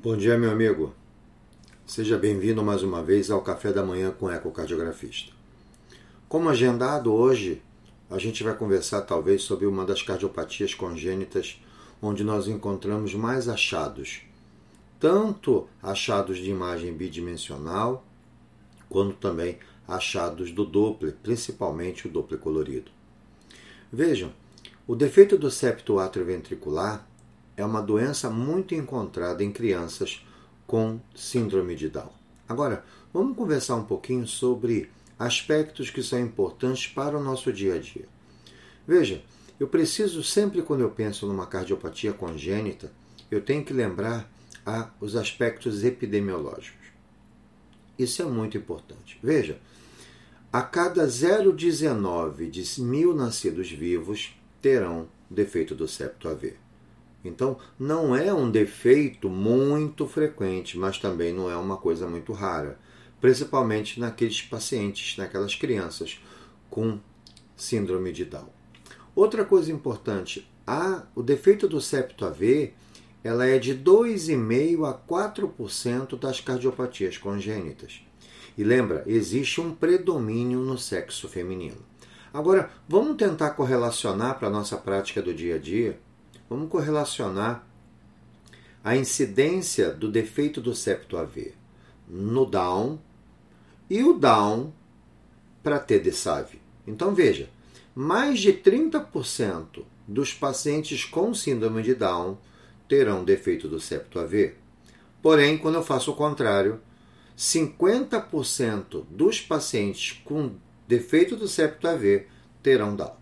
Bom dia, meu amigo. Seja bem-vindo mais uma vez ao Café da Manhã com Ecocardiografista. Como agendado hoje, a gente vai conversar talvez sobre uma das cardiopatias congênitas onde nós encontramos mais achados, tanto achados de imagem bidimensional, quanto também achados do Doppler, principalmente o Doppler colorido. Vejam, o defeito do septo atrioventricular é uma doença muito encontrada em crianças com síndrome de Down. Agora, vamos conversar um pouquinho sobre aspectos que são importantes para o nosso dia a dia. Veja, eu preciso sempre quando eu penso numa cardiopatia congênita, eu tenho que lembrar a, os aspectos epidemiológicos. Isso é muito importante. Veja, a cada 0,19 de mil nascidos vivos terão defeito do septo AV. Então, não é um defeito muito frequente, mas também não é uma coisa muito rara, principalmente naqueles pacientes, naquelas crianças com síndrome de Down. Outra coisa importante, a, o defeito do septo AV ela é de 2,5 a 4% das cardiopatias congênitas. E lembra, existe um predomínio no sexo feminino. Agora, vamos tentar correlacionar para a nossa prática do dia a dia Vamos correlacionar a incidência do defeito do septo AV no Down e o Down para TD SAV. Então veja, mais de 30% dos pacientes com síndrome de Down terão defeito do septo AV. Porém, quando eu faço o contrário, 50% dos pacientes com defeito do septo AV terão Down.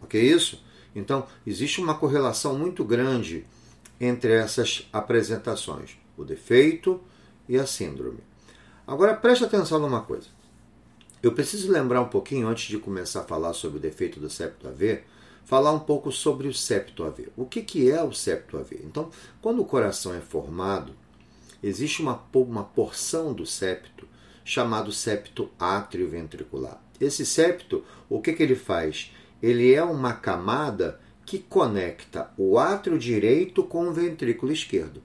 Ok isso? Então, existe uma correlação muito grande entre essas apresentações, o defeito e a síndrome. Agora, preste atenção numa coisa. Eu preciso lembrar um pouquinho, antes de começar a falar sobre o defeito do septo AV, falar um pouco sobre o septo AV. O que, que é o septo AV? Então, quando o coração é formado, existe uma, uma porção do septo chamado septo atrioventricular. Esse septo, o que, que ele faz? Ele é uma camada que conecta o átrio direito com o ventrículo esquerdo.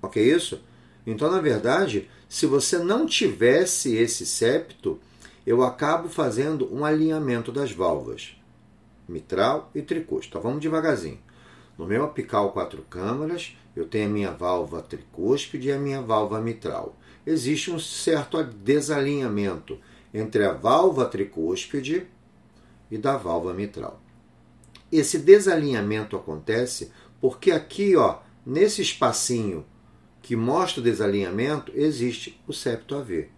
Ok isso? Então, na verdade, se você não tivesse esse septo, eu acabo fazendo um alinhamento das válvulas mitral e tricúspide. Vamos devagarzinho. No meu apical quatro câmaras, eu tenho a minha válvula tricúspide e a minha válvula mitral. Existe um certo desalinhamento entre a válvula tricúspide e da válvula mitral. Esse desalinhamento acontece porque aqui, ó, nesse espacinho que mostra o desalinhamento, existe o septo AV.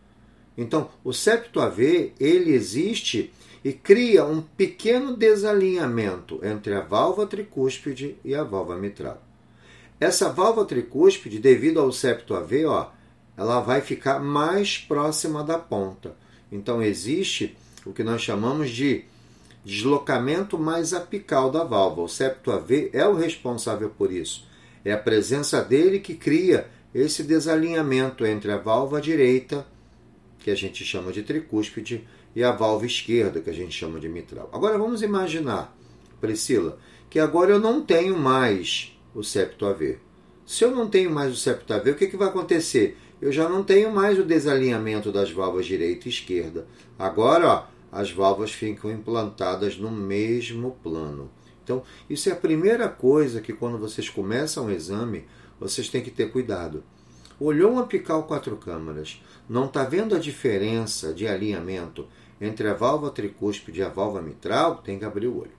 Então, o septo AV, ele existe e cria um pequeno desalinhamento entre a válvula tricúspide e a válvula mitral. Essa válvula tricúspide, devido ao septo AV, ó, ela vai ficar mais próxima da ponta. Então existe o que nós chamamos de deslocamento mais apical da válvula. O septo AV é o responsável por isso. É a presença dele que cria esse desalinhamento entre a válvula direita, que a gente chama de tricúspide, e a válvula esquerda, que a gente chama de mitral. Agora vamos imaginar, Priscila, que agora eu não tenho mais o septo AV. Se eu não tenho mais o septo AV, o que, que vai acontecer? Eu já não tenho mais o desalinhamento das válvulas direita e esquerda. Agora, ó, as válvulas ficam implantadas no mesmo plano. Então, isso é a primeira coisa que quando vocês começam o exame, vocês têm que ter cuidado. Olhou um apical quatro câmaras, não está vendo a diferença de alinhamento entre a válvula tricúspide e a válvula mitral, tem que abrir o olho.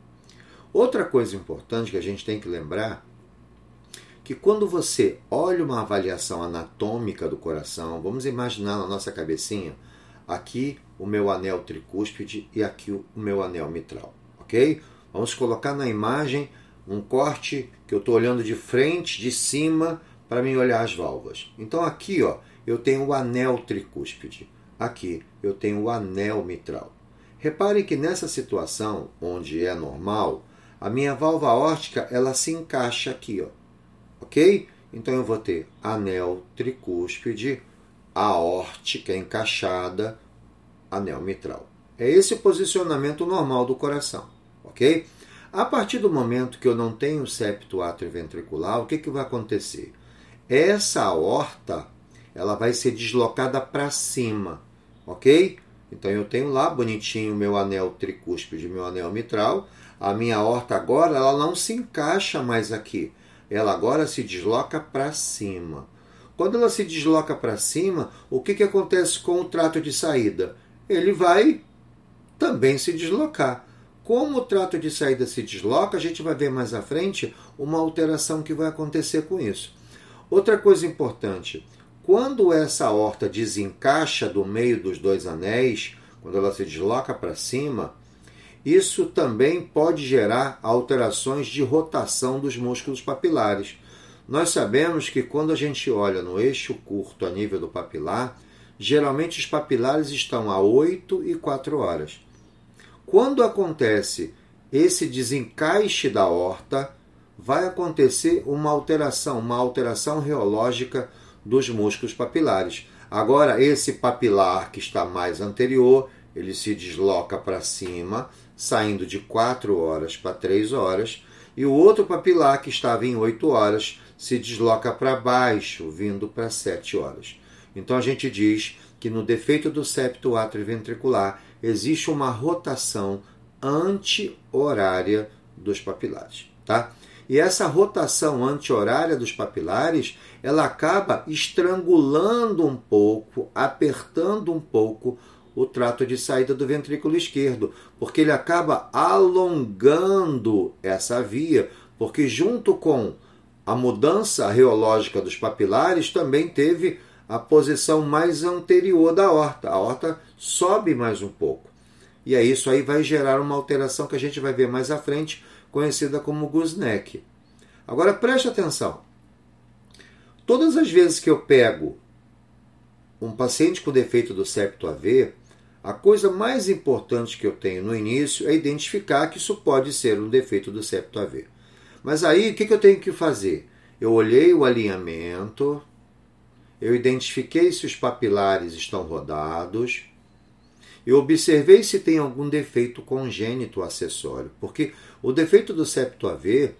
Outra coisa importante que a gente tem que lembrar que quando você olha uma avaliação anatômica do coração, vamos imaginar na nossa cabecinha, aqui o meu anel tricúspide e aqui o meu anel mitral, ok? Vamos colocar na imagem um corte que eu estou olhando de frente, de cima, para me olhar as válvulas. Então aqui, ó, eu tenho o anel tricúspide. Aqui eu tenho o anel mitral. Reparem que nessa situação, onde é normal, a minha válvula órtica ela se encaixa aqui, ó, ok? Então eu vou ter anel tricúspide, aórtica encaixada, anel mitral. É esse o posicionamento normal do coração, ok? A partir do momento que eu não tenho septo atrioventricular, o que, que vai acontecer? essa aorta ela vai ser deslocada para cima, ok? Então eu tenho lá bonitinho meu anel tricúspide, meu anel mitral. A minha aorta agora ela não se encaixa mais aqui. Ela agora se desloca para cima. Quando ela se desloca para cima, o que, que acontece com o trato de saída? Ele vai também se deslocar. Como o trato de saída se desloca, a gente vai ver mais à frente uma alteração que vai acontecer com isso. Outra coisa importante, quando essa horta desencaixa do meio dos dois anéis, quando ela se desloca para cima, isso também pode gerar alterações de rotação dos músculos papilares. Nós sabemos que quando a gente olha no eixo curto a nível do papilar, geralmente os papilares estão a 8 e 4 horas. Quando acontece esse desencaixe da horta, vai acontecer uma alteração, uma alteração reológica dos músculos papilares. Agora, esse papilar que está mais anterior, ele se desloca para cima, saindo de 4 horas para 3 horas, e o outro papilar que estava em 8 horas se desloca para baixo, vindo para 7 horas. Então a gente diz que no defeito do septo atrioventricular existe uma rotação anti-horária dos papilares, tá? E essa rotação anti-horária dos papilares, ela acaba estrangulando um pouco, apertando um pouco o trato de saída do ventrículo esquerdo, porque ele acaba alongando essa via, porque junto com a mudança reológica dos papilares também teve a posição mais anterior da horta. A horta sobe mais um pouco. E aí isso aí vai gerar uma alteração que a gente vai ver mais à frente, conhecida como gooseneck. Agora preste atenção. Todas as vezes que eu pego um paciente com defeito do septo AV, a coisa mais importante que eu tenho no início é identificar que isso pode ser um defeito do septo AV. Mas aí, o que, eu tenho que fazer? Eu olhei o alinhamento, eu identifiquei se os papilares estão rodados, eu observei se tem algum defeito congênito acessório, porque o defeito do septo AV,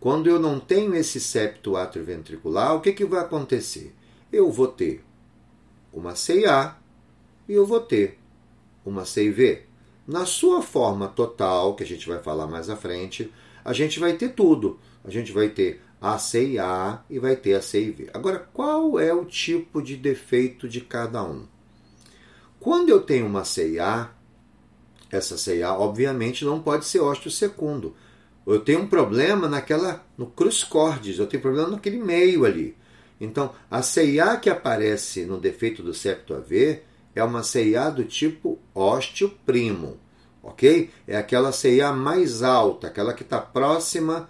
quando eu não tenho esse septo atrioventricular, o que, que vai acontecer? Eu vou ter uma CIA e eu vou ter uma CIV. Na sua forma total, que a gente vai falar mais à frente, a gente vai ter tudo. A gente vai ter a CIA e vai ter a CIV. Agora, qual é o tipo de defeito de cada um? Quando eu tenho uma CIA, essa CIA obviamente não pode ser ósteo secundo. Eu tenho um problema naquela no cruz cordes, eu tenho problema naquele meio ali. Então, a CIA que aparece no defeito do septo AV é uma CIA do tipo ósteo primo ok? É aquela CIA mais alta, aquela que está próxima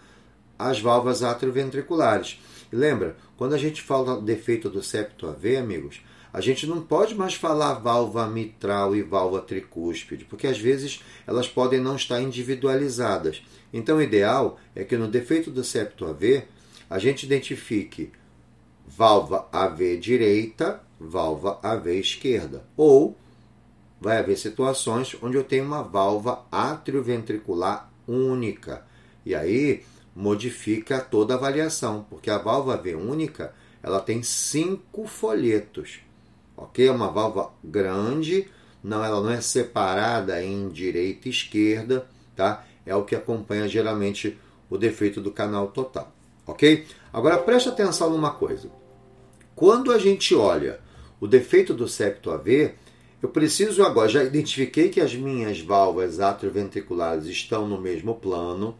às válvulas atrioventriculares. E lembra, quando a gente fala defeito do septo AV, amigos, a gente não pode mais falar válvula mitral e válvula tricúspide, porque às vezes elas podem não estar individualizadas. Então, o ideal é que no defeito do septo AV, a gente identifique válvula AV direita, válvula AV esquerda, ou vai haver situações onde eu tenho uma válvula atrioventricular única. E aí modifica toda a avaliação, porque a válvula V única ela tem cinco folhetos. Ok? É uma válvula grande, não, ela não é separada em direita e esquerda, tá? É o que acompanha geralmente o defeito do canal total. Ok? Agora preste atenção numa coisa. Quando a gente olha o defeito do septo AV, eu preciso agora, já identifiquei que as minhas válvulas atrioventriculares estão no mesmo plano,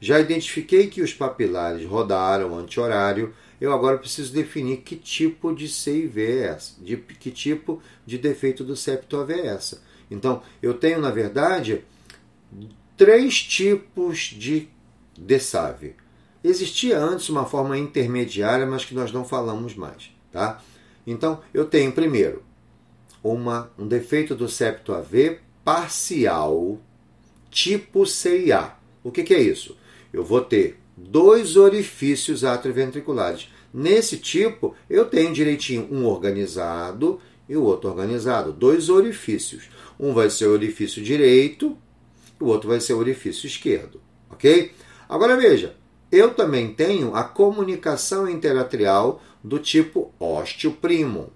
já identifiquei que os papilares rodaram anti-horário, eu agora preciso definir que tipo de CIV é essa, de que tipo de defeito do septo é essa. Então, eu tenho, na verdade, três tipos de DSAV. Existia antes uma forma intermediária, mas que nós não falamos mais, tá? Então, eu tenho primeiro uma, um defeito do septo AV parcial, tipo CIA. O que, que é isso? Eu vou ter dois orifícios atrioventriculares. Nesse tipo, eu tenho direitinho um organizado e o outro organizado. Dois orifícios. Um vai ser o orifício direito o outro vai ser o orifício esquerdo. Ok? Agora veja, eu também tenho a comunicação interatrial do tipo osteoprimo.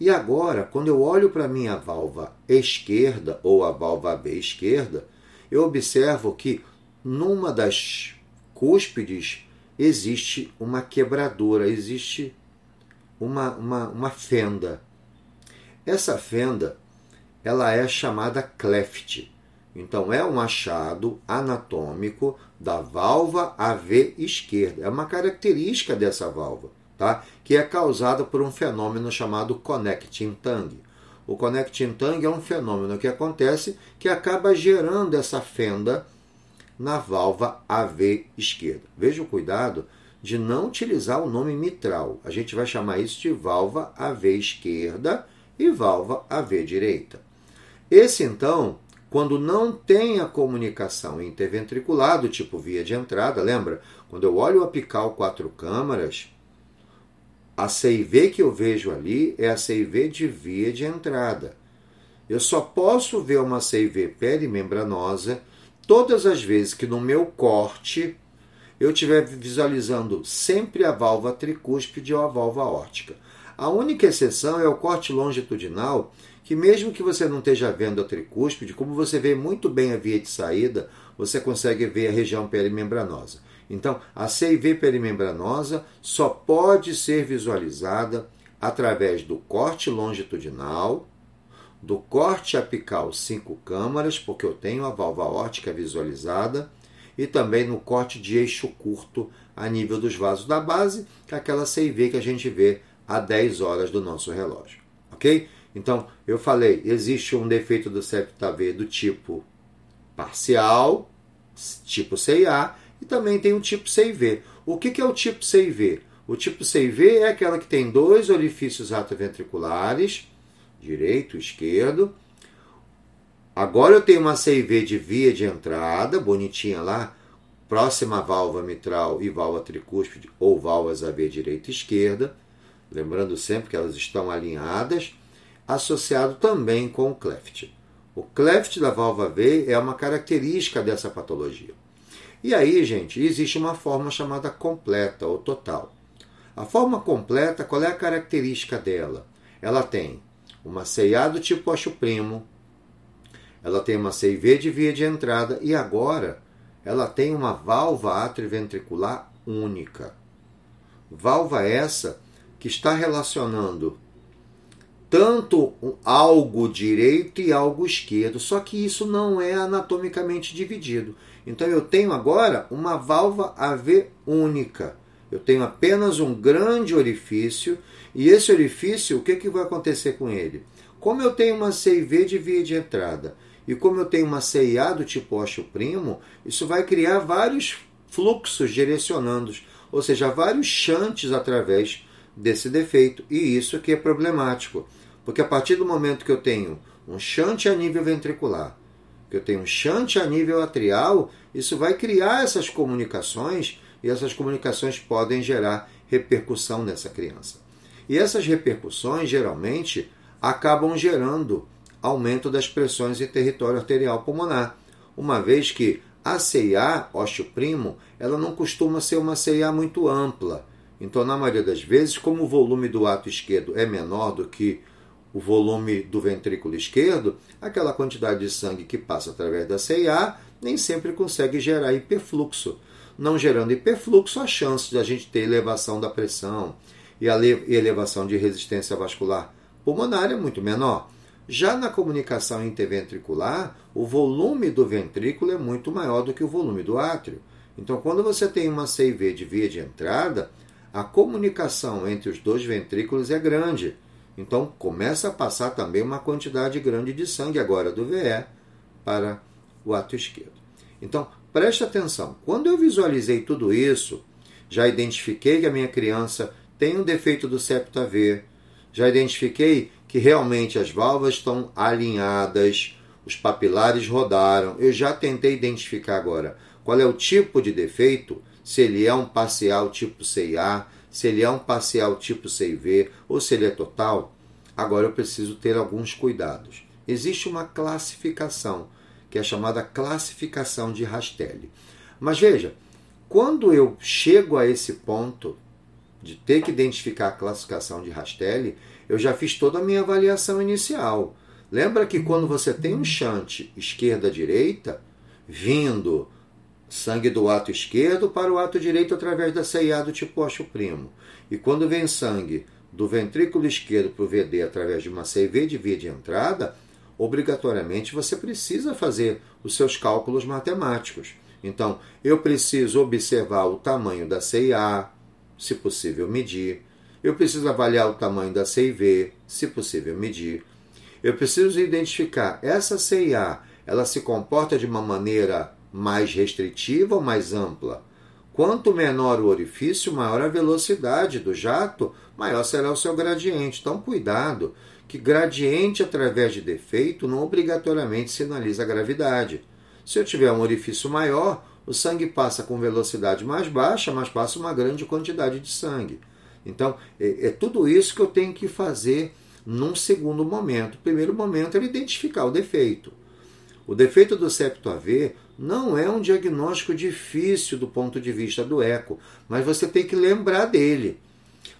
E agora, quando eu olho para a minha válvula esquerda ou a válvula B esquerda, eu observo que numa das cúspides existe uma quebradura, existe uma, uma, uma fenda. Essa fenda ela é chamada cleft. Então é um achado anatômico da válvula AV esquerda. É uma característica dessa válvula, tá? Que é causada por um fenômeno chamado connecting tongue. O connecting tongue é um fenômeno que acontece que acaba gerando essa fenda na válvula AV esquerda. Veja o cuidado de não utilizar o nome mitral. A gente vai chamar isso de válvula AV esquerda e válvula AV direita. Esse então, quando não tem a comunicação interventricular do tipo via de entrada, lembra? Quando eu olho o apical quatro câmaras, a CIV que eu vejo ali é a CIV de via de entrada. Eu só posso ver uma CIV perimembranosa todas as vezes que no meu corte eu estiver visualizando sempre a válvula tricúspide ou a válvula órtica. A única exceção é o corte longitudinal, que mesmo que você não esteja vendo a tricúspide, como você vê muito bem a via de saída, você consegue ver a região perimembranosa. Então, a CIV perimembranosa só pode ser visualizada através do corte longitudinal, do corte apical cinco câmaras, porque eu tenho a válvula óptica visualizada, e também no corte de eixo curto a nível dos vasos da base, que é aquela CIV que a gente vê a 10 horas do nosso relógio. Ok? Então, eu falei, existe um defeito do septo AV do tipo parcial, tipo CIA, e também tem o tipo CIV. O que, que é o tipo CIV? O tipo CIV é aquela que tem dois orifícios atrioventriculares, direito e esquerdo. Agora eu tenho uma CIV de via de entrada, bonitinha lá, próxima à válvula mitral e válvula tricúspide ou válvulas AV direita e esquerda, lembrando sempre que elas estão alinhadas, associado também com o cleft. O cleft da válvula V é uma característica dessa patologia. E aí, gente, existe uma forma chamada completa ou total. A forma completa, qual é a característica dela? Ela tem uma CIA do tipo primo, ela tem uma CIV de via de entrada e agora ela tem uma válvula atrioventricular única. Válvula essa que está relacionando tanto algo direito e algo esquerdo, só que isso não é anatomicamente dividido. Então eu tenho agora uma válvula AV única. Eu tenho apenas um grande orifício e esse orifício, o que, que vai acontecer com ele? Como eu tenho uma CIV de via de entrada e como eu tenho uma CIA do tipo primo, isso vai criar vários fluxos direcionando, ou seja, vários chantes através desse defeito. E isso que é problemático, porque a partir do momento que eu tenho um chante a nível ventricular, que eu tenho um chante a nível atrial, isso vai criar essas comunicações e essas comunicações podem gerar repercussão nessa criança. E essas repercussões geralmente acabam gerando aumento das pressões em território arterial pulmonar, uma vez que a CIA, osteoprimo, ela não costuma ser uma CIA muito ampla. Então, na maioria das vezes, como o volume do ato esquerdo é menor do que o volume do ventrículo esquerdo, aquela quantidade de sangue que passa através da CIA nem sempre consegue gerar hiperfluxo. Não gerando hiperfluxo, a chance de a gente ter elevação da pressão e a elevação de resistência vascular pulmonar é muito menor. Já na comunicação interventricular, o volume do ventrículo é muito maior do que o volume do átrio. Então, quando você tem uma CIV de via de entrada, a comunicação entre os dois ventrículos é grande. Então, começa a passar também uma quantidade grande de sangue agora do VE para o ato esquerdo. Então, preste atenção. Quando eu visualizei tudo isso, já identifiquei que a minha criança tem um defeito do septo AV, já identifiquei que realmente as válvulas estão alinhadas, os papilares rodaram. Eu já tentei identificar agora qual é o tipo de defeito, se ele é um parcial tipo CIA, se ele é um parcial tipo CIV ou se ele é total. Agora eu preciso ter alguns cuidados. Existe uma classificação, que é chamada classificação de Rastelli. Mas veja, quando eu chego a esse ponto de ter que identificar a classificação de Rastelli, eu já fiz toda a minha avaliação inicial. Lembra que quando você tem um chante esquerda-direita, vindo sangue do ato esquerdo para o ato direito através da CIA do tipo Oxo primo, e quando vem sangue do ventrículo esquerdo para o VD através de uma CV de via de entrada, obrigatoriamente você precisa fazer os seus cálculos matemáticos. Então, eu preciso observar o tamanho da CIA, se possível medir. Eu preciso avaliar o tamanho da CIV, se possível medir. Eu preciso identificar essa CIA, ela se comporta de uma maneira mais restritiva ou mais ampla? Quanto menor o orifício, maior a velocidade do jato, maior será o seu gradiente. Então, cuidado, que gradiente através de defeito não obrigatoriamente sinaliza gravidade. Se eu tiver um orifício maior, o sangue passa com velocidade mais baixa, mas passa uma grande quantidade de sangue. Então, é, é tudo isso que eu tenho que fazer num segundo momento. O primeiro momento é identificar o defeito. O defeito do septo AV não é um diagnóstico difícil do ponto de vista do eco, mas você tem que lembrar dele.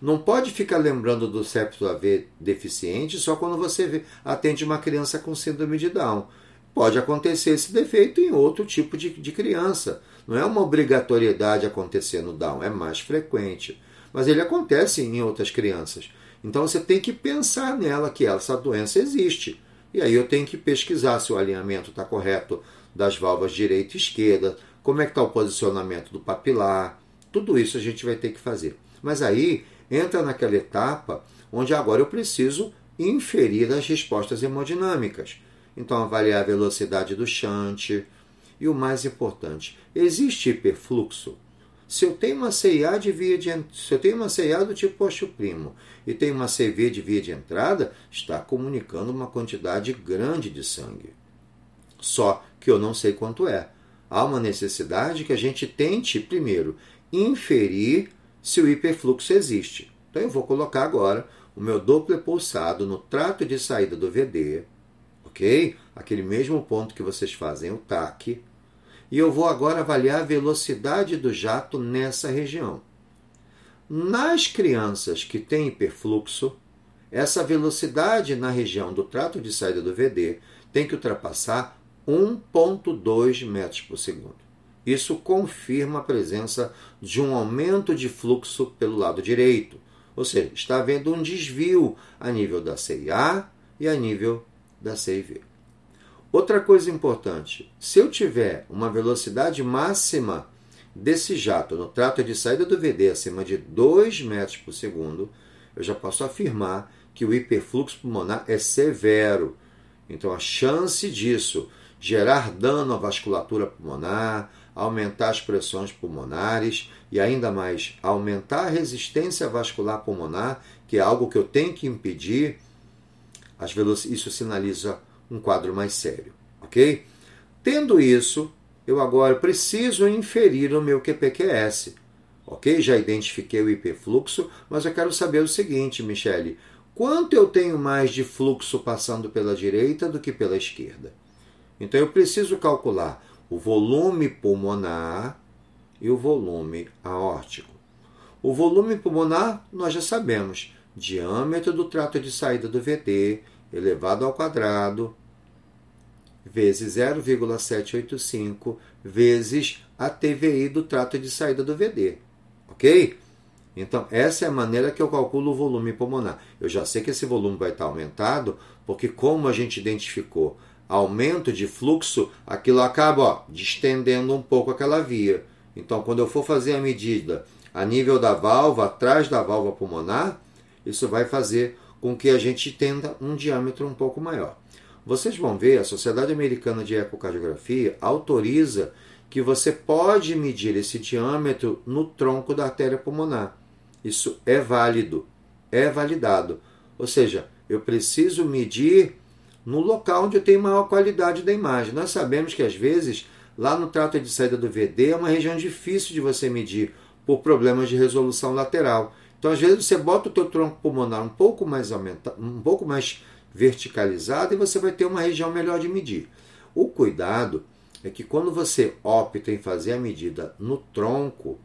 Não pode ficar lembrando do septo AV deficiente só quando você atende uma criança com síndrome de Down. Pode acontecer esse defeito em outro tipo de, de criança. Não é uma obrigatoriedade acontecer no Down, é mais frequente. Mas ele acontece em outras crianças. Então você tem que pensar nela que essa doença existe. E aí eu tenho que pesquisar se o alinhamento está correto das válvulas direita e esquerda, como é que está o posicionamento do papilar, tudo isso a gente vai ter que fazer. Mas aí entra naquela etapa onde agora eu preciso inferir as respostas hemodinâmicas. Então, avaliar a velocidade do chante. E o mais importante, existe hiperfluxo? Se eu tenho uma CIA de via de se eu tenho uma CIA do tipo posto primo e tenho uma CV de via de entrada, está comunicando uma quantidade grande de sangue. Só que eu não sei quanto é. Há uma necessidade que a gente tente, primeiro, inferir se o hiperfluxo existe. Então eu vou colocar agora o meu Doppler pulsado no trato de saída do VD, ok? Aquele mesmo ponto que vocês fazem o TAC. E eu vou agora avaliar a velocidade do jato nessa região. Nas crianças que têm hiperfluxo, essa velocidade na região do trato de saída do VD tem que ultrapassar 1,2 metros por segundo. Isso confirma a presença de um aumento de fluxo pelo lado direito, ou seja, está havendo um desvio a nível da CIA e a nível da CIV. Outra coisa importante: se eu tiver uma velocidade máxima desse jato no trato de saída do VD acima de 2 metros por segundo, eu já posso afirmar que o hiperfluxo pulmonar é severo. Então a chance disso gerar dano à vasculatura pulmonar, aumentar as pressões pulmonares e ainda mais aumentar a resistência vascular pulmonar, que é algo que eu tenho que impedir, isso sinaliza um quadro mais sério, ok? Tendo isso, eu agora preciso inferir o meu QPQS, ok? Já identifiquei o hiperfluxo, mas eu quero saber o seguinte, Michele, quanto eu tenho mais de fluxo passando pela direita do que pela esquerda? Então eu preciso calcular o volume pulmonar e o volume aórtico. O volume pulmonar nós já sabemos, diâmetro do trato de saída do VD elevado ao quadrado vezes 0,785 vezes a TVI do trato de saída do VD. Ok? Então, essa é a maneira que eu calculo o volume pulmonar. Eu já sei que esse volume vai estar aumentado, porque, como a gente identificou aumento de fluxo, aquilo acaba ó, distendendo um pouco aquela via. Então, quando eu for fazer a medida a nível da válvula, atrás da válvula pulmonar, isso vai fazer com que a gente tenha um diâmetro um pouco maior. Vocês vão ver, a Sociedade Americana de Ecocardiografia autoriza que você pode medir esse diâmetro no tronco da artéria pulmonar. Isso é válido, é validado. Ou seja, eu preciso medir no local onde eu tenho maior qualidade da imagem. Nós sabemos que às vezes lá no trato de saída do VD é uma região difícil de você medir por problemas de resolução lateral. Então às vezes você bota o teu tronco pulmonar um pouco mais aumentado, um pouco mais verticalizado e você vai ter uma região melhor de medir. O cuidado é que quando você opta em fazer a medida no tronco,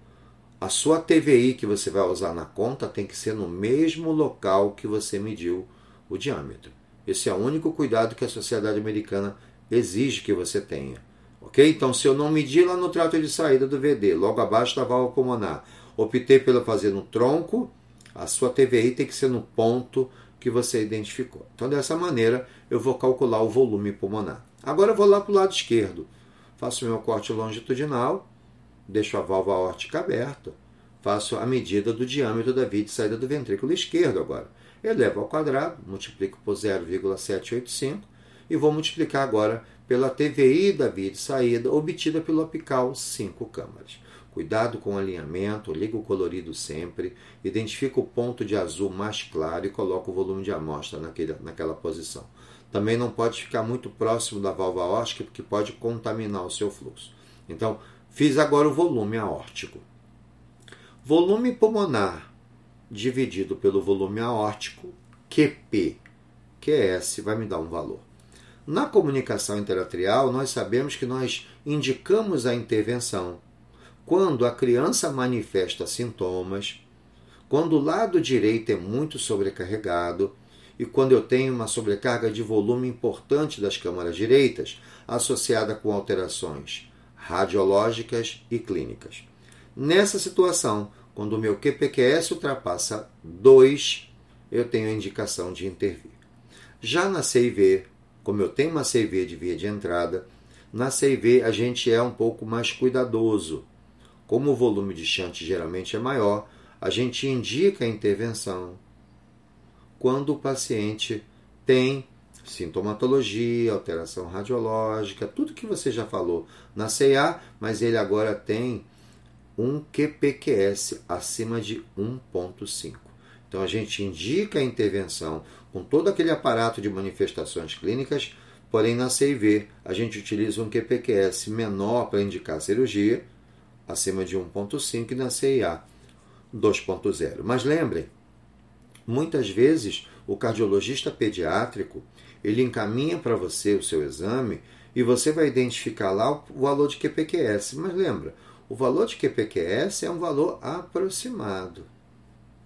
a sua TVI que você vai usar na conta tem que ser no mesmo local que você mediu o diâmetro. Esse é o único cuidado que a sociedade americana exige que você tenha. Ok? Então, se eu não medir lá no trato de saída do VD, logo abaixo da válvula pulmonar, optei pelo fazer no tronco, a sua TVI tem que ser no ponto que você identificou. Então, dessa maneira, eu vou calcular o volume pulmonar. Agora, eu vou lá para o lado esquerdo. Faço meu corte longitudinal, deixo a válvula aórtica aberta, faço a medida do diâmetro da via de saída do ventrículo esquerdo agora. Elevo ao quadrado, multiplico por 0,785 e vou multiplicar agora pela TVI da via de saída obtida pelo apical 5 câmaras. Cuidado com o alinhamento, liga o colorido sempre, identifica o ponto de azul mais claro e coloca o volume de amostra naquele, naquela posição. Também não pode ficar muito próximo da válvula aórtica, porque pode contaminar o seu fluxo. Então, fiz agora o volume aórtico. Volume pulmonar dividido pelo volume aórtico, QP, QS, vai me dar um valor. Na comunicação interatrial, nós sabemos que nós indicamos a intervenção quando a criança manifesta sintomas, quando o lado direito é muito sobrecarregado e quando eu tenho uma sobrecarga de volume importante das câmaras direitas associada com alterações radiológicas e clínicas. Nessa situação, quando o meu QPQS ultrapassa 2, eu tenho a indicação de intervir. Já na CIV, como eu tenho uma CV de via de entrada, na CV a gente é um pouco mais cuidadoso. Como o volume de shunt geralmente é maior, a gente indica a intervenção quando o paciente tem sintomatologia, alteração radiológica, tudo que você já falou na CA, mas ele agora tem um QPQS acima de 1.5. Então a gente indica a intervenção com todo aquele aparato de manifestações clínicas, porém na CIV a gente utiliza um QPQS menor para indicar cirurgia, acima de 1.5 e na CIA 2.0. Mas lembrem, muitas vezes o cardiologista pediátrico ele encaminha para você o seu exame e você vai identificar lá o valor de QPQS. Mas lembra, o valor de QPQS é um valor aproximado,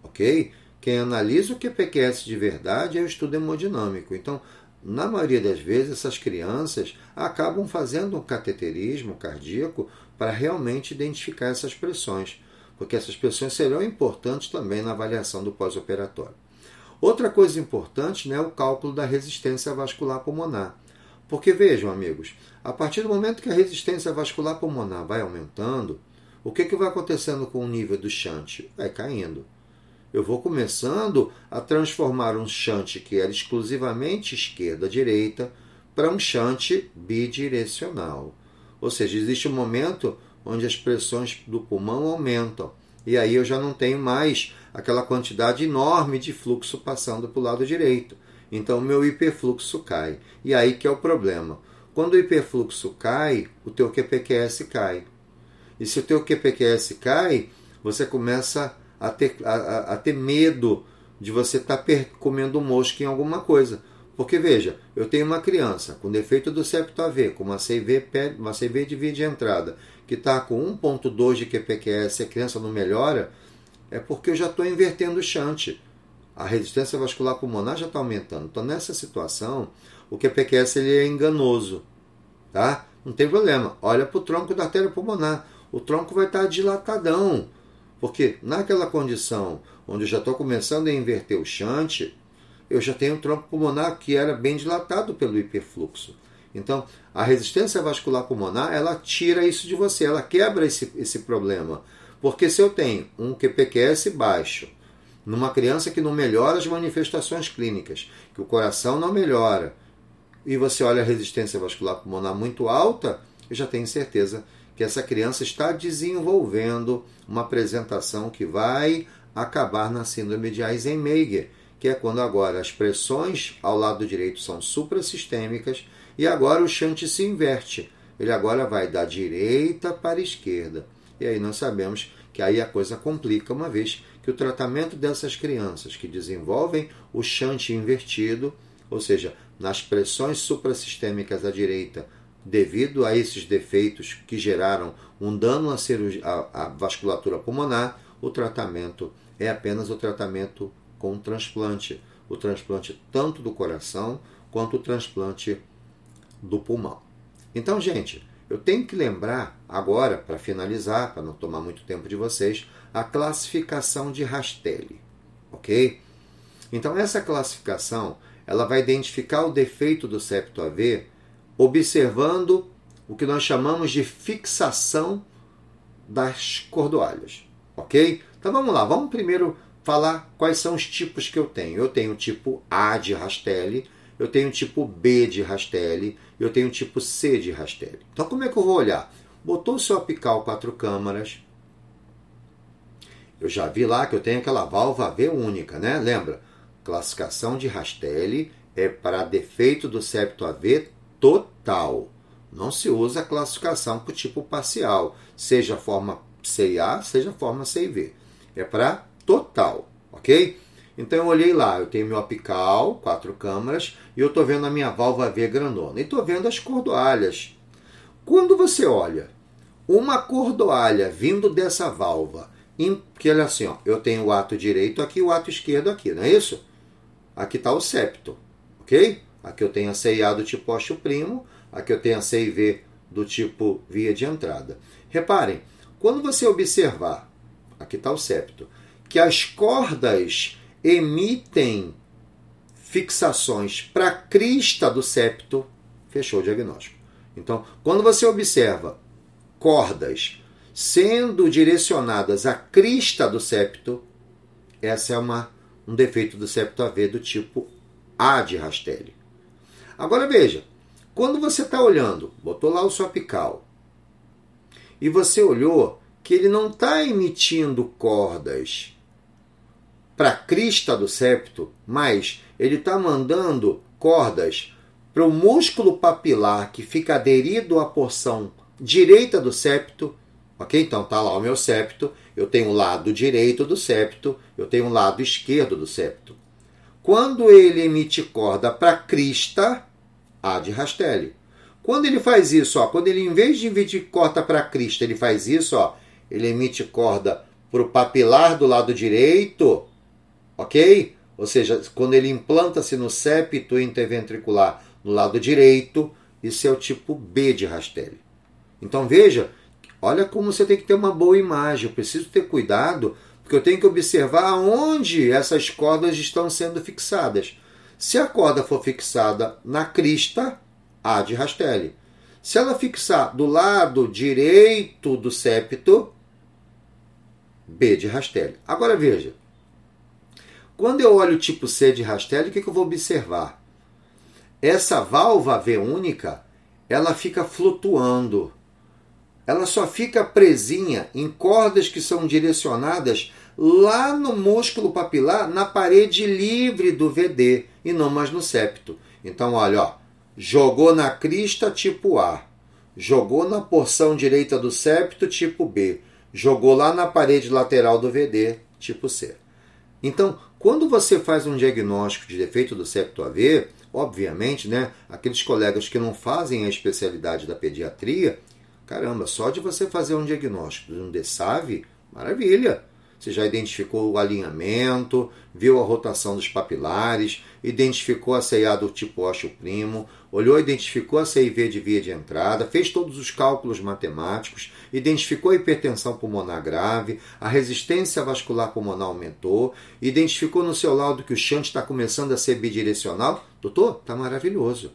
ok? Quem analisa o QPQS de verdade é o estudo hemodinâmico. Então, na maioria das vezes, essas crianças acabam fazendo um cateterismo cardíaco para realmente identificar essas pressões, porque essas pressões serão importantes também na avaliação do pós-operatório. Outra coisa importante né, é o cálculo da resistência vascular pulmonar. Porque vejam, amigos, a partir do momento que a resistência vascular pulmonar vai aumentando, o que, que vai acontecendo com o nível do shunt? Vai caindo eu vou começando a transformar um shunt que era exclusivamente esquerda-direita para um shunt bidirecional. Ou seja, existe um momento onde as pressões do pulmão aumentam. E aí eu já não tenho mais aquela quantidade enorme de fluxo passando para o lado direito. Então o meu hiperfluxo cai. E aí que é o problema. Quando o hiperfluxo cai, o teu QPQS cai. E se o teu QPQS cai, você começa a ter, a, a ter medo de você estar tá comendo mosca em alguma coisa. Porque veja, eu tenho uma criança com defeito do septo AV, com uma CV, uma CV de via de entrada, que está com 1.2 de QPQS e a criança não melhora, é porque eu já estou invertendo o shunt. A resistência vascular pulmonar já está aumentando. Então, nessa situação, o QPQS ele é enganoso. Tá? Não tem problema. Olha para o tronco da artéria pulmonar. O tronco vai estar tá dilatadão. Porque naquela condição onde eu já estou começando a inverter o shunt, eu já tenho um tronco pulmonar que era bem dilatado pelo hiperfluxo. Então, a resistência vascular pulmonar, ela tira isso de você, ela quebra esse, esse problema. Porque se eu tenho um QPQS baixo, numa criança que não melhora as manifestações clínicas, que o coração não melhora, e você olha a resistência vascular pulmonar muito alta, eu já tenho certeza que essa criança está desenvolvendo uma apresentação que vai acabar na síndrome de Eisenmenger, que é quando agora as pressões ao lado direito são suprassistêmicas e agora o shunt se inverte. Ele agora vai da direita para a esquerda. E aí nós sabemos que aí a coisa complica, uma vez que o tratamento dessas crianças que desenvolvem o shunt invertido, ou seja, nas pressões suprassistêmicas à direita devido a esses defeitos que geraram um dano à, cirurgia, à, à vasculatura pulmonar, o tratamento é apenas o tratamento com transplante. O transplante tanto do coração quanto o transplante do pulmão. Então, gente, eu tenho que lembrar agora, para finalizar, para não tomar muito tempo de vocês, a classificação de Rastelli, ok? Então, essa classificação ela vai identificar o defeito do septo AV observando o que nós chamamos de fixação das cordoalhas, ok? Então vamos lá, vamos primeiro falar quais são os tipos que eu tenho. Eu tenho o tipo A de Rastelli, eu tenho o tipo B de Rastelli, eu tenho o tipo C de Rastelli. Então como é que eu vou olhar? Botou o seu apical quatro câmaras. Eu já vi lá que eu tenho aquela válvula V única, né? Lembra? Classificação de Rastelli é para defeito do septo AV total. Não se usa a classificação por tipo parcial, seja forma C e A, seja forma C e V. É para total, ok? Então eu olhei lá, eu tenho meu apical, quatro câmaras, e eu estou vendo a minha válvula V grandona. E estou vendo as cordoalhas. Quando você olha uma cordoalha vindo dessa válvula, que olha assim, ó, eu tenho o ato direito aqui o ato esquerdo aqui, não é isso? Aqui está o septo, ok? Aqui eu tenho a CIA do tipo ósseo primo, aqui eu tenho a CIV do tipo via de entrada. Reparem, quando você observar, aqui está o septo, que as cordas emitem fixações para a crista do septo, fechou o diagnóstico. Então, quando você observa cordas sendo direcionadas à crista do septo, essa é uma, um defeito do septo AV do tipo A de Rastelli. Agora veja, quando você está olhando, botou lá o seu apical, e você olhou que ele não está emitindo cordas para a crista do septo, mas ele está mandando cordas para o músculo papilar que fica aderido à porção direita do septo. Ok? Então tá lá o meu septo, eu tenho o lado direito do septo, eu tenho o lado esquerdo do septo. Quando ele emite corda para a crista, a de Rastelli. Quando ele faz isso, ó, quando ele em vez de emitir corda para a crista, ele faz isso, ó, ele emite corda para o papilar do lado direito, ok? Ou seja, quando ele implanta-se no septo interventricular no lado direito, isso é o tipo B de Rastelli. Então veja, olha como você tem que ter uma boa imagem. Eu preciso ter cuidado, porque eu tenho que observar onde essas cordas estão sendo fixadas. Se a corda for fixada na crista, A de Rastelli. Se ela fixar do lado direito do septo, B de Rastelli. Agora veja, quando eu olho o tipo C de Rastelli, o que, que eu vou observar? Essa válvula V única, ela fica flutuando. Ela só fica presinha em cordas que são direcionadas lá no músculo papilar, na parede livre do VD e não mais no septo. Então, olha, ó, jogou na crista tipo A, jogou na porção direita do septo tipo B, jogou lá na parede lateral do VD tipo C. Então, quando você faz um diagnóstico de defeito do septo AV, obviamente, né, aqueles colegas que não fazem a especialidade da pediatria, caramba, só de você fazer um diagnóstico de um DSAV, maravilha. Você já identificou o alinhamento, viu a rotação dos papilares, identificou a CIA do tipo ósseo primo, olhou, identificou a CIV de via de entrada, fez todos os cálculos matemáticos, identificou a hipertensão pulmonar grave, a resistência vascular pulmonar aumentou, identificou no seu laudo que o shunt está começando a ser bidirecional. Doutor, está maravilhoso.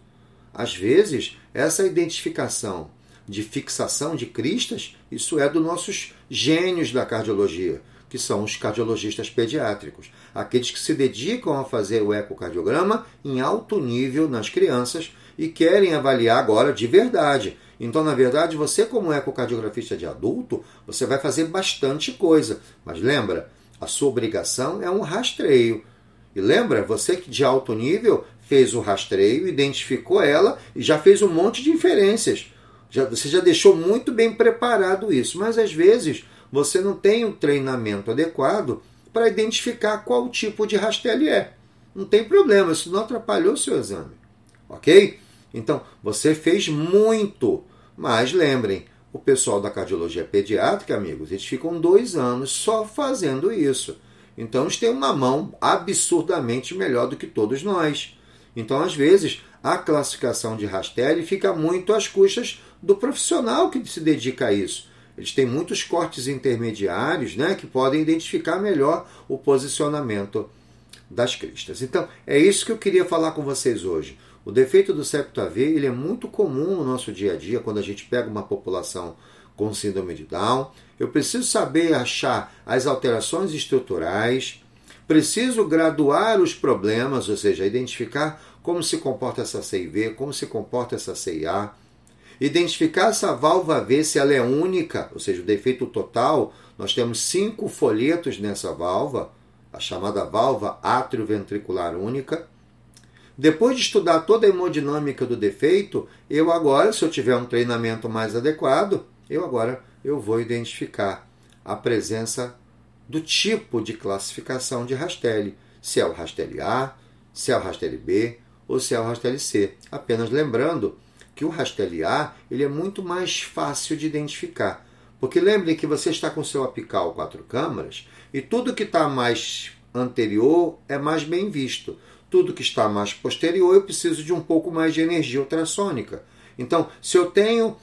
Às vezes, essa identificação de fixação de cristas, isso é dos nossos gênios da cardiologia que são os cardiologistas pediátricos, aqueles que se dedicam a fazer o ecocardiograma em alto nível nas crianças e querem avaliar agora de verdade. Então, na verdade, você como ecocardiografista de adulto, você vai fazer bastante coisa, mas lembra, a sua obrigação é um rastreio. E lembra, você que de alto nível fez o rastreio, identificou ela e já fez um monte de inferências. Já, você já deixou muito bem preparado isso, mas às vezes você não tem um treinamento adequado para identificar qual tipo de Rastelli é. Não tem problema, isso não atrapalhou o seu exame. Ok? Então, você fez muito, mas lembrem, o pessoal da cardiologia pediátrica, amigos, eles ficam dois anos só fazendo isso. Então, eles têm uma mão absurdamente melhor do que todos nós. Então, às vezes, a classificação de Rastelli fica muito às custas do profissional que se dedica a isso. Eles têm muitos cortes intermediários né, que podem identificar melhor o posicionamento das cristas. Então, é isso que eu queria falar com vocês hoje. O defeito do septo AV ele é muito comum no nosso dia a dia, quando a gente pega uma população com síndrome de Down. Eu preciso saber achar as alterações estruturais, preciso graduar os problemas, ou seja, identificar como se comporta essa CIV, como se comporta essa CIA, identificar essa válvula V se ela é única, ou seja, o defeito total. Nós temos cinco folhetos nessa válvula, a chamada válvula atrioventricular única. Depois de estudar toda a hemodinâmica do defeito, eu agora, se eu tiver um treinamento mais adequado, eu agora eu vou identificar a presença do tipo de classificação de Rastelli, se é o Rastelli A, se é o Rastelli B ou se é o Rastelli C. Apenas lembrando que o Rastelli A ele é muito mais fácil de identificar, porque lembre que você está com seu apical quatro câmaras e tudo que está mais anterior é mais bem visto tudo que está mais posterior, eu preciso de um pouco mais de energia ultrassônica. Então, se eu tenho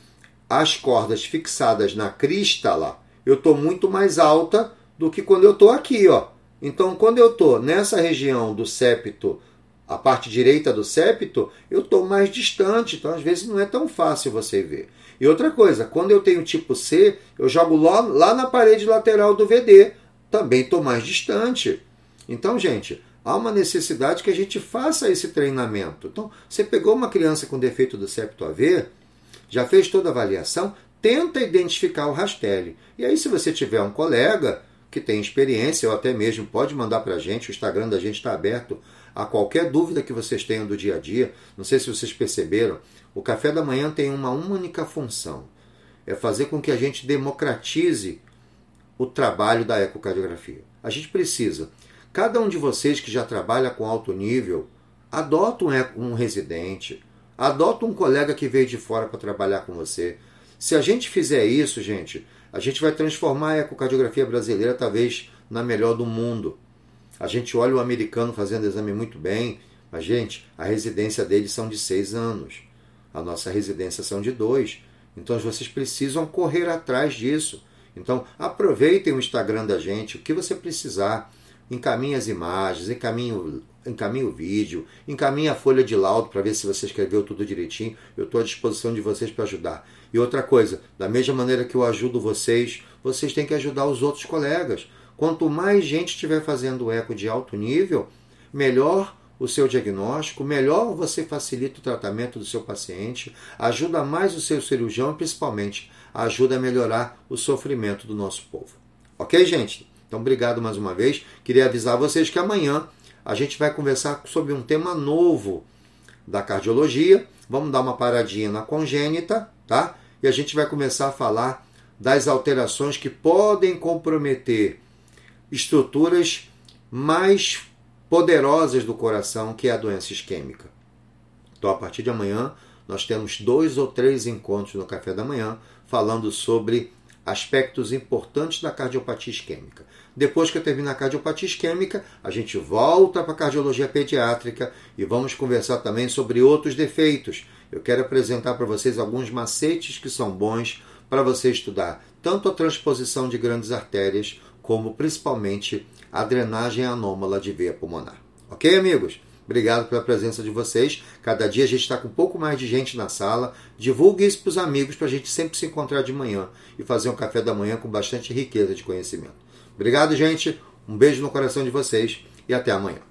as cordas fixadas na crista lá, eu estou muito mais alta do que quando eu estou aqui. Ó. Então, quando eu estou nessa região do septo, a parte direita do septo, eu estou mais distante. Então, às vezes, não é tão fácil você ver. E outra coisa, quando eu tenho tipo C, eu jogo lá, lá na parede lateral do VD. Também estou mais distante. Então, gente, há uma necessidade que a gente faça esse treinamento. Então, você pegou uma criança com defeito do septo AV, já fez toda a avaliação, tenta identificar o Rastelli. E aí, se você tiver um colega que tem experiência, ou até mesmo pode mandar para a gente, o Instagram da gente está aberto a qualquer dúvida que vocês tenham do dia a dia. Não sei se vocês perceberam, o café da manhã tem uma única função: é fazer com que a gente democratize o trabalho da ecocardiografia. A gente precisa Cada um de vocês que já trabalha com alto nível, adota um, um residente, adota um colega que veio de fora para trabalhar com você. Se a gente fizer isso, gente, a gente vai transformar a ecocardiografia brasileira talvez na melhor do mundo. A gente olha o americano fazendo exame muito bem, mas, gente, a residência deles são de seis anos. A nossa residência são de dois. Então vocês precisam correr atrás disso. Então aproveitem o Instagram da gente, o que você precisar encaminhe as imagens, encaminhe, encaminhe o vídeo, encaminhe a folha de laudo para ver se você escreveu tudo direitinho. Eu estou à disposição de vocês para ajudar. E outra coisa, da mesma maneira que eu ajudo vocês, vocês têm que ajudar os outros colegas. Quanto mais gente estiver fazendo eco de alto nível, melhor o seu diagnóstico, melhor você facilita o tratamento do seu paciente, ajuda mais o seu cirurgião e principalmente ajuda a melhorar o sofrimento do nosso povo. Ok, gente? Então, obrigado mais uma vez. Queria avisar vocês que amanhã a gente vai conversar sobre um tema novo da cardiologia. Vamos dar uma paradinha na congênita, tá? E a gente vai começar a falar das alterações que podem comprometer estruturas mais poderosas do coração, que é a doença isquêmica. Então, a partir de amanhã, nós temos dois ou três encontros no café da manhã falando sobre aspectos importantes da cardiopatia isquêmica. Depois que eu terminar a cardiopatia isquêmica, a gente volta para a cardiologia pediátrica e vamos conversar também sobre outros defeitos. Eu quero apresentar para vocês alguns macetes que são bons para você estudar tanto a transposição de grandes artérias, como principalmente a drenagem anômala de veia pulmonar. Ok, amigos? Obrigado pela presença de vocês. Cada dia a gente está com um pouco mais de gente na sala. Divulgue isso para os amigos para a gente sempre se encontrar de manhã e fazer um café da manhã com bastante riqueza de conhecimento. Obrigado, gente. Um beijo no coração de vocês e até amanhã.